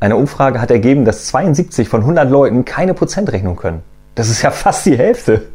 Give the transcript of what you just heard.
Eine Umfrage hat ergeben, dass 72 von 100 Leuten keine Prozentrechnung können. Das ist ja fast die Hälfte.